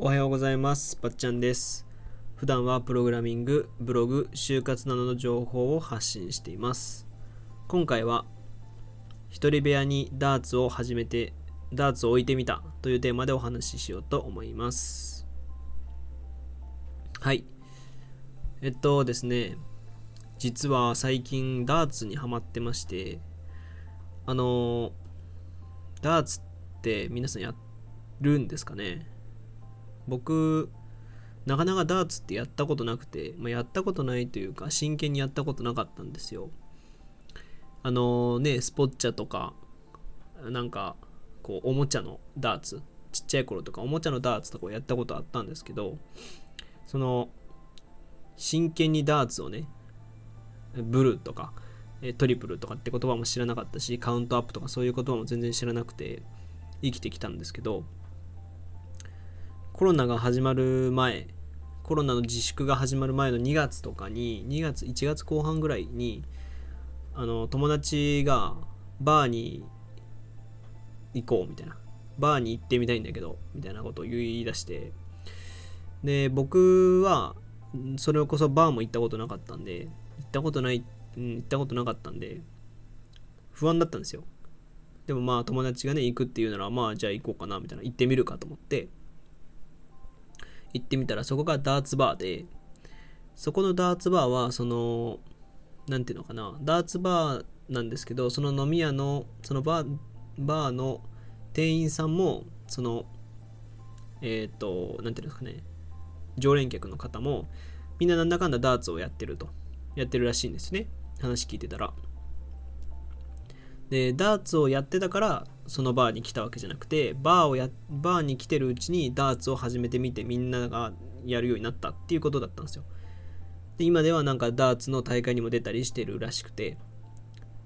おはようございます。ぱっちゃんです。普段はプログラミング、ブログ、就活などの情報を発信しています。今回は、一人部屋にダーツを始めて、ダーツを置いてみたというテーマでお話ししようと思います。はい。えっとですね、実は最近ダーツにハマってまして、あの、ダーツって皆さんやるんですかね？僕なかなかダーツってやったことなくて、まあ、やったことないというか真剣にやったことなかったんですよ。あのねスポッチャとかなんかこうおもちゃのダーツちっちゃい頃とかおもちゃのダーツとかをやったことあったんですけどその真剣にダーツをねブルーとかトリプルとかって言葉も知らなかったしカウントアップとかそういう言葉も全然知らなくて生きてきたんですけどコロナが始まる前コロナの自粛が始まる前の2月とかに2月1月後半ぐらいにあの友達がバーに行こうみたいな。バーに行ってみたいんだけどみたいなことを言い出して。で僕はそれこそバーも行ったことなかったんで行ったことない、うん、行ったことなかったんで不安だったんですよ。でもまあ友達がね行くっていうならまあじゃあ行こうかなみたいな。行ってみるかと思って。行ってみたらそこがダーツバーでそこのダーツバーはその何ていうのかなダーツバーなんですけどその飲み屋のそのバーバーの店員さんもそのえっ、ー、と何ていうんですかね常連客の方もみんななんだかんだダーツをやってるとやってるらしいんですね。話聞いてたら。でダーツをやってたからそのバーに来たわけじゃなくてバーをやバーに来てるうちにダーツを始めてみてみんながやるようになったっていうことだったんですよ。で今ではなんかダーツの大会にも出たりしてるらしくて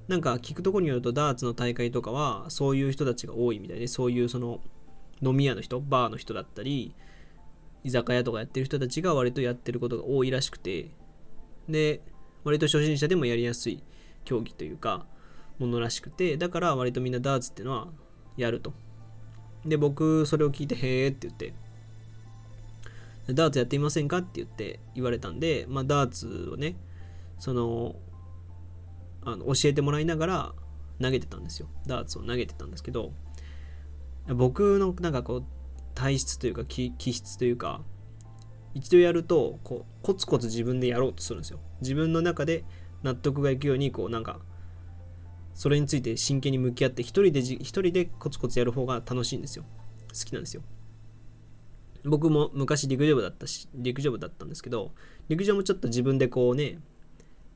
なんか聞くところによるとダーツの大会とかはそういう人たちが多いみたいでそういうその飲み屋の人バーの人だったり居酒屋とかやってる人たちが割とやってることが多いらしくてで割と初心者でもやりやすい競技というかものらしくてだから割とみんなダーツっていうのはやると。で僕それを聞いてへえって言ってダーツやってみませんかって言って言われたんでまあダーツをねそのあの教えてもらいながら投げてたんですよ。ダーツを投げてたんですけど僕のなんかこう体質というか気質というか一度やるとこうコツコツ自分でやろうとするんですよ。自分の中で納得がいくようにこうなんかそれについて真剣に向き合って一人で一人でコツコツやる方が楽しいんですよ。好きなんですよ。僕も昔陸上部だったし陸上部だったんですけど陸上もちょっと自分でこうね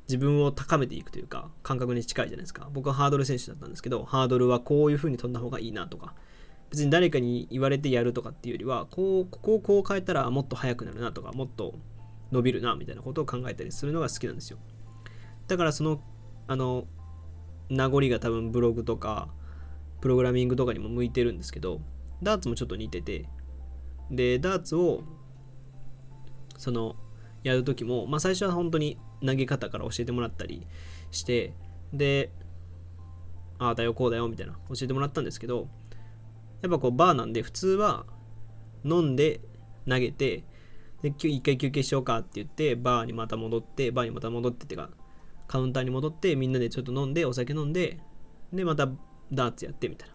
自分を高めていくというか感覚に近いじゃないですか。僕はハードル選手だったんですけどハードルはこういう風に飛んだ方がいいなとか別に誰かに言われてやるとかっていうよりはこうここをこう変えたらもっと速くなるなとかもっと伸びるなみたいなことを考えたりするのが好きなんですよ。だからそのあの名残が多分ブログとかプログラミングとかにも向いてるんですけどダーツもちょっと似てて。でダーツをそのやる時もまあ最初は本当に投げ方から教えてもらったりしてでああだよこうだよみたいな教えてもらったんですけどやっぱこうバーなんで普通は飲んで投げてで一回休憩しようかって言ってバーにまた戻ってバーにまた戻ってってかカウンターに戻ってみんなでちょっと飲んでお酒飲んででまたダーツやってみたいな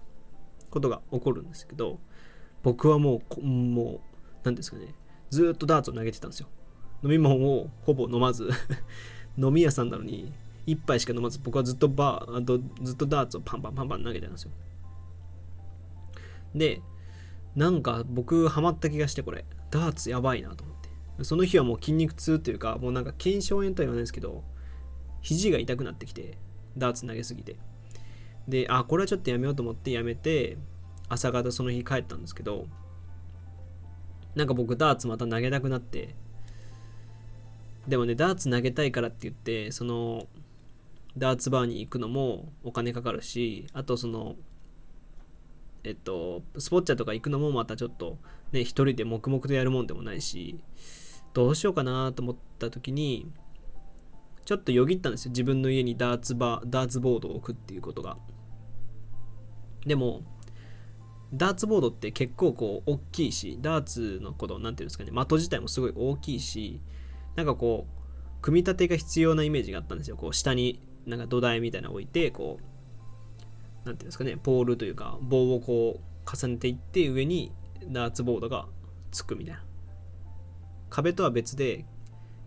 ことが起こるんですけど僕はもうもう何ですかねずっとダーツを投げてたんですよ。飲み物をほぼ飲まず 飲み屋さんなのに1杯しか飲まず僕はずっとバーとずっとダーツをパンパンパンパン投げてたんですよ。でなんか僕ハマった気がしてこれダーツやばいなと思って。その日はもう筋肉痛というかもうなんか腱鞘炎とは言わないですけど肘が痛くなってきてダーツ投げすぎて。であこれはちょっとやめようと思ってやめて朝方その日帰ったんですけどなんか僕ダーツまた投げたくなって。でもねダーツ投げたいからって言ってそのダーツバーに行くのもお金かかるしあとそのえっとスポッチャとか行くのもまたちょっとね一人で黙々とやるもんでもないしどうしようかなと思った時にちょっとよぎったんですよ。自分の家にダーツバーダーツボードを置くっていうことが。でもダーツボードって結構こう大きいしダーツのこと何ていうんですかね的自体もすごい大きいしなんかこう組み立てが必要なイメージがあったんですよ。こう下になんか土台みたいなの置いてこう何ていうんですかねポールというか棒をこう重ねていって上にダーツボードがつくみたいな。壁とは別で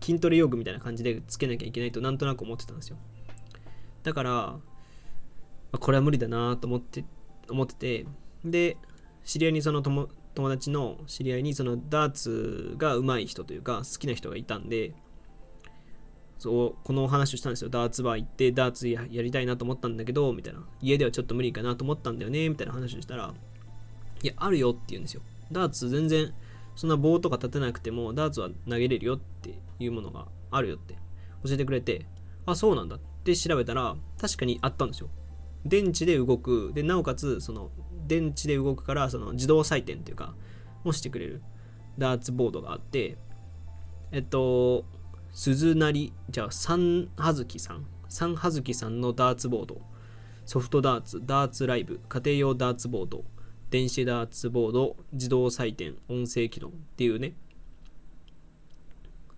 筋トレ用具みたいな感じでつけなきゃいけないとなんとなく思ってたんですよ。だから、まあ、これは無理だなと思って思っててで知り合いにその友友達の知り合いにそのダーツが上手い人というか好きな人がいたんでそうこのお話をしたんですよ。ダーツバー行ってダーツやりたいなと思ったんだけどみたいな。家ではちょっと無理かなと思ったんだよねみたいな話をしたらいやあるよって言うんですよ。ダーツ全然そんな棒とか立てなくてもダーツは投げれるよっていうものがあるよって教えてくれてあそうなんだって調べたら確かにあったんですよ。電池で動く。でなおかつその電池で動くからその自動採点というかもしてくれる。ダーツボードがあってえっと鈴なりじゃあ三葉月さん。三葉月さんのダーツボード。ソフトダーツダーツライブ家庭用ダーツボード電子ダーツボード自動採点音声機能っていうね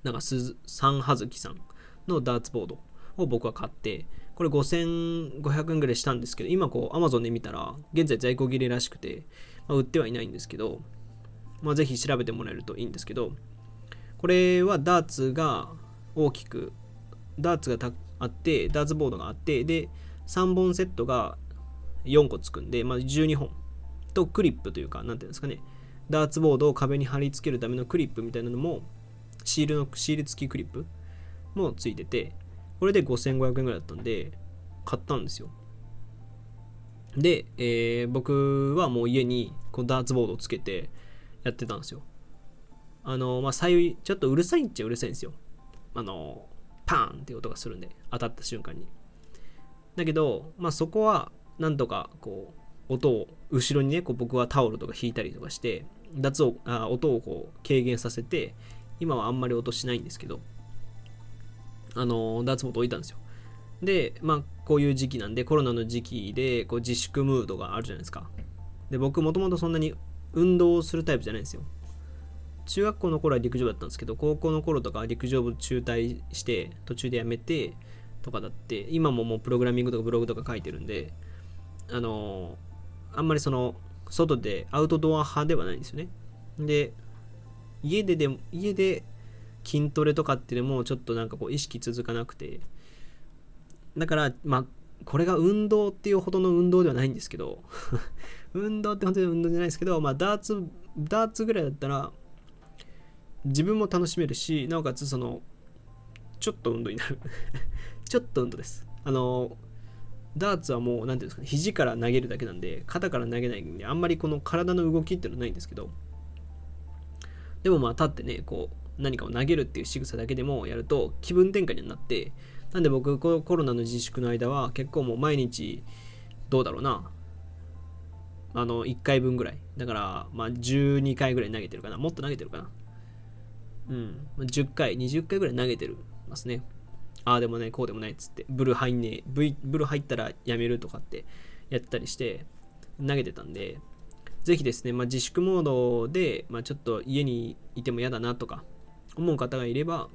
なんか三葉月さんのダーツボードを僕は買ってこれ5500円ぐらいしたんですけど、今こう Amazon で見たら、現在在庫切れらしくて、まあ、売ってはいないんですけど、まあ、ぜひ調べてもらえるといいんですけど、これはダーツが大きく、ダーツがあって、ダーツボードがあって、で、3本セットが4個つくんで、まあ、12本とクリップというか、なんていうんですかね、ダーツボードを壁に貼り付けるためのクリップみたいなのも、シールの、シール付きクリップもついてて、これで5500円ぐらいだったんで、買ったんですよ。で、えー、僕はもう家にこのダーツボードをつけてやってたんですよ。あの、まあ、左右、ちょっとうるさいっちゃうるさいんですよ。あの、パーンって音がするんで、当たった瞬間に。だけど、まあ、そこは、なんとか、こう、音を、後ろにね、こう僕はタオルとか引いたりとかして、脱をあ音をこう軽減させて、今はあんまり音しないんですけど、あのダーツボード置いたんですよ。で、まあ、こういう時期なんで、コロナの時期でこう自粛ムードがあるじゃないですか。で、僕もともとそんなに運動をするタイプじゃないんですよ。中学校の頃は陸上だったんですけど、高校の頃とか陸上部中退して、途中でやめてとかだって、今ももうプログラミングとかブログとか書いてるんで、あのあんまりその、外でアウトドア派ではないんですよね。で、家ででも、家で筋トレとかっていうのもちょっとなんかこう意識続かなくて。だからまあこれが運動っていうほどの運動ではないんですけど。運動って本当に運動じゃないですけどまあダーツダーツぐらいだったら自分も楽しめるしなおかつそのちょっと運動になる。ちょっと運動です。あのダーツはもう何ていうんですかね肘から投げるだけなんで肩から投げないんであんまりこの体の動きっていうのはないんですけど。でもまあ立ってねこう何かを投げるっていう仕草だけでもやると気分転換になってなんで僕このコロナの自粛の間は結構もう毎日どうだろうな。あの1回分ぐらい。だからまあ12回ぐらい投げてるかな。もっと投げてるかな。うん。10回20回ぐらい投げてるますね。ああでもないこうでもないっつって。ブル入んねえ。ブル入ったらやめるとかってやったりして投げてたんでぜひですね、まあ、自粛モードで、まあ、ちょっと家にいても嫌だなとか思う方がいれば、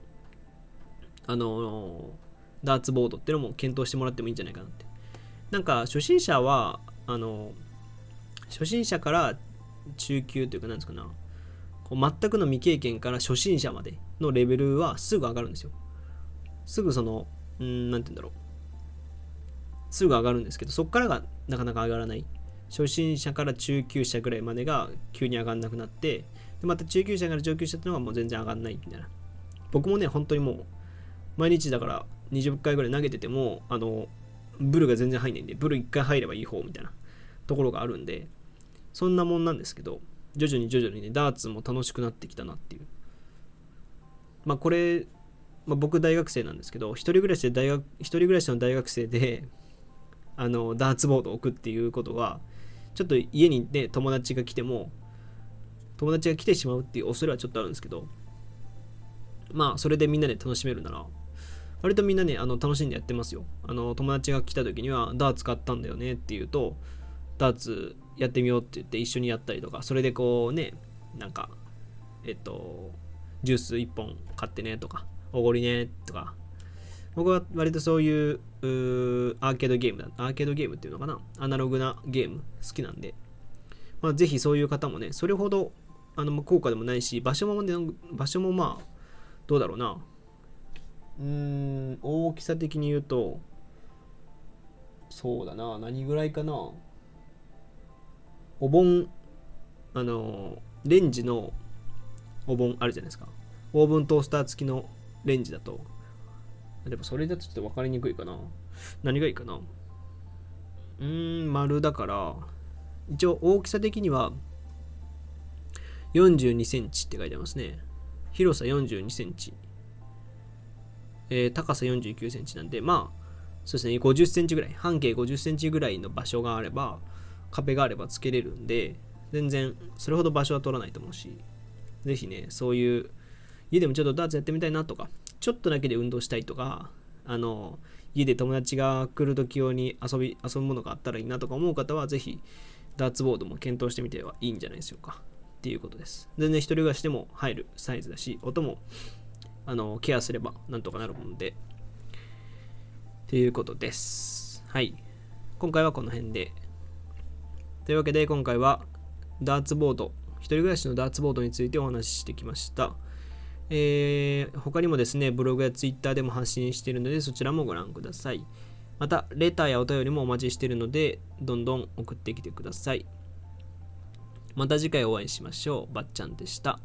あのダーツボードっていうのも検討してもらってもいいんじゃないかなって。なんか、初心者は、あの、初心者から中級というか、なんですかな、こう全くの未経験から初心者までのレベルはすぐ上がるんですよ。すぐその、うん、なんて言うんだろう。すぐ上がるんですけど、そこからがなかなか上がらない。初心者から中級者ぐらいまでが急に上がんなくなって、でまた中級者から上級者ってのがもう全然上がんないみたいな。僕もね、本当にもう、毎日だから20回ぐらい投げてても、あの、ブルが全然入んないんで、ブル1回入ればいい方みたいなところがあるんで、そんなもんなんですけど、徐々に徐々にね、ダーツも楽しくなってきたなっていう。まあこれ、まあ、僕大学生なんですけど、一人暮らしで大学、一人暮らしの大学生で、あの、ダーツボードを置くっていうことは、ちょっと家にね、友達が来ても、友達が来てしまうっていう恐れはちょっとあるんですけど、まあ、それでみんなで楽しめるなら、割とみんなね、あの楽しんでやってますよ。あの友達が来た時には、ダーツ買ったんだよねって言うと、ダーツやってみようって言って一緒にやったりとかそれでこうねなんかえっとジュース1本買ってねとかおごりねとか僕は割とそういうアーケードゲームだアーケードゲームっていうのかなアナログなゲーム好きなんで、まあ、ぜひそういう方もねそれほどあの高価でもないし場所も、ね、場所もまあどうだろうな。うーん大きさ的に言うとそうだな何ぐらいかな。お盆あのレンジのお盆あるじゃないですか。オーブントースター付きのレンジだと。でもそれだとちょっと分かりにくいかな。何がいいかな。うーん丸だから一応大きさ的には42センチって書いてますね。広さ42センチ、えー、高さ49センチなんでまあそうですね50センチぐらい。半径50センチぐらいの場所があれば壁があればつけれるんで全然それほど場所は取らないと思うしぜひねそういう家でもちょっとダーツやってみたいなとかちょっとだけで運動したいとかあの家で友達が来る時用に遊び遊ぶものがあったらいいなとか思う方はぜひダーツボードも検討してみてはいいんじゃないでしょうか。っていうことです。全然一人暮らしでも入るサイズだし音もあのケアすればなんとかなるもんで。っていうことです。はい。今回はこの辺で。というわけで今回はダーツボード、一人暮らしのダーツボードについてお話ししてきました。えー、他にもですね、ブログやツイッターでも発信しているので、そちらもご覧ください。また、レターやお便りもお待ちしているので、どんどん送ってきてください。また次回お会いしましょう。ばっちゃんでした。